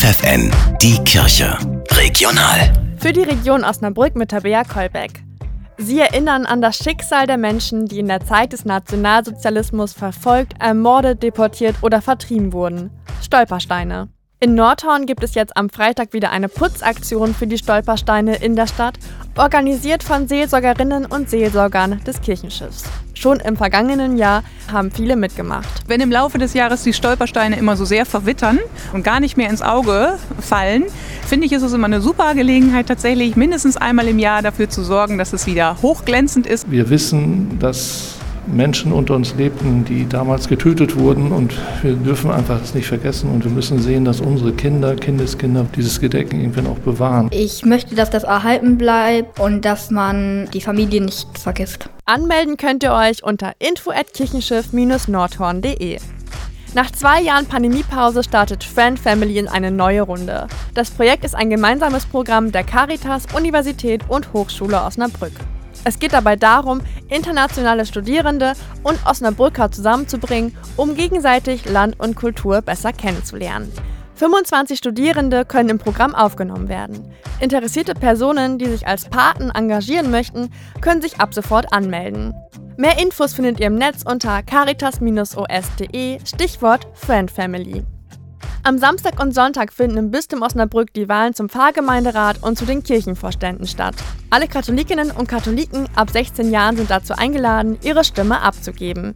FFN, die Kirche. Regional. Für die Region Osnabrück mit Tabea Kolbeck. Sie erinnern an das Schicksal der Menschen, die in der Zeit des Nationalsozialismus verfolgt, ermordet, deportiert oder vertrieben wurden. Stolpersteine. In Nordhorn gibt es jetzt am Freitag wieder eine Putzaktion für die Stolpersteine in der Stadt, organisiert von Seelsorgerinnen und Seelsorgern des Kirchenschiffs. Schon im vergangenen Jahr haben viele mitgemacht. Wenn im Laufe des Jahres die Stolpersteine immer so sehr verwittern und gar nicht mehr ins Auge fallen, finde ich, ist es immer eine super Gelegenheit, tatsächlich mindestens einmal im Jahr dafür zu sorgen, dass es wieder hochglänzend ist. Wir wissen, dass Menschen unter uns lebten, die damals getötet wurden. Und wir dürfen einfach das nicht vergessen. Und wir müssen sehen, dass unsere Kinder, Kindeskinder dieses Gedenken irgendwann auch bewahren. Ich möchte, dass das erhalten bleibt und dass man die Familie nicht vergisst. Anmelden könnt ihr euch unter info@kirchenschiff-nordhorn.de. Nach zwei Jahren Pandemiepause startet Friend Family in eine neue Runde. Das Projekt ist ein gemeinsames Programm der Caritas, Universität und Hochschule Osnabrück. Es geht dabei darum, internationale Studierende und Osnabrücker zusammenzubringen, um gegenseitig Land und Kultur besser kennenzulernen. 25 Studierende können im Programm aufgenommen werden. Interessierte Personen, die sich als Paten engagieren möchten, können sich ab sofort anmelden. Mehr Infos findet ihr im Netz unter caritas-os.de, Stichwort Friend Family. Am Samstag und Sonntag finden im Bistum Osnabrück die Wahlen zum Pfarrgemeinderat und zu den Kirchenvorständen statt. Alle Katholikinnen und Katholiken ab 16 Jahren sind dazu eingeladen, ihre Stimme abzugeben.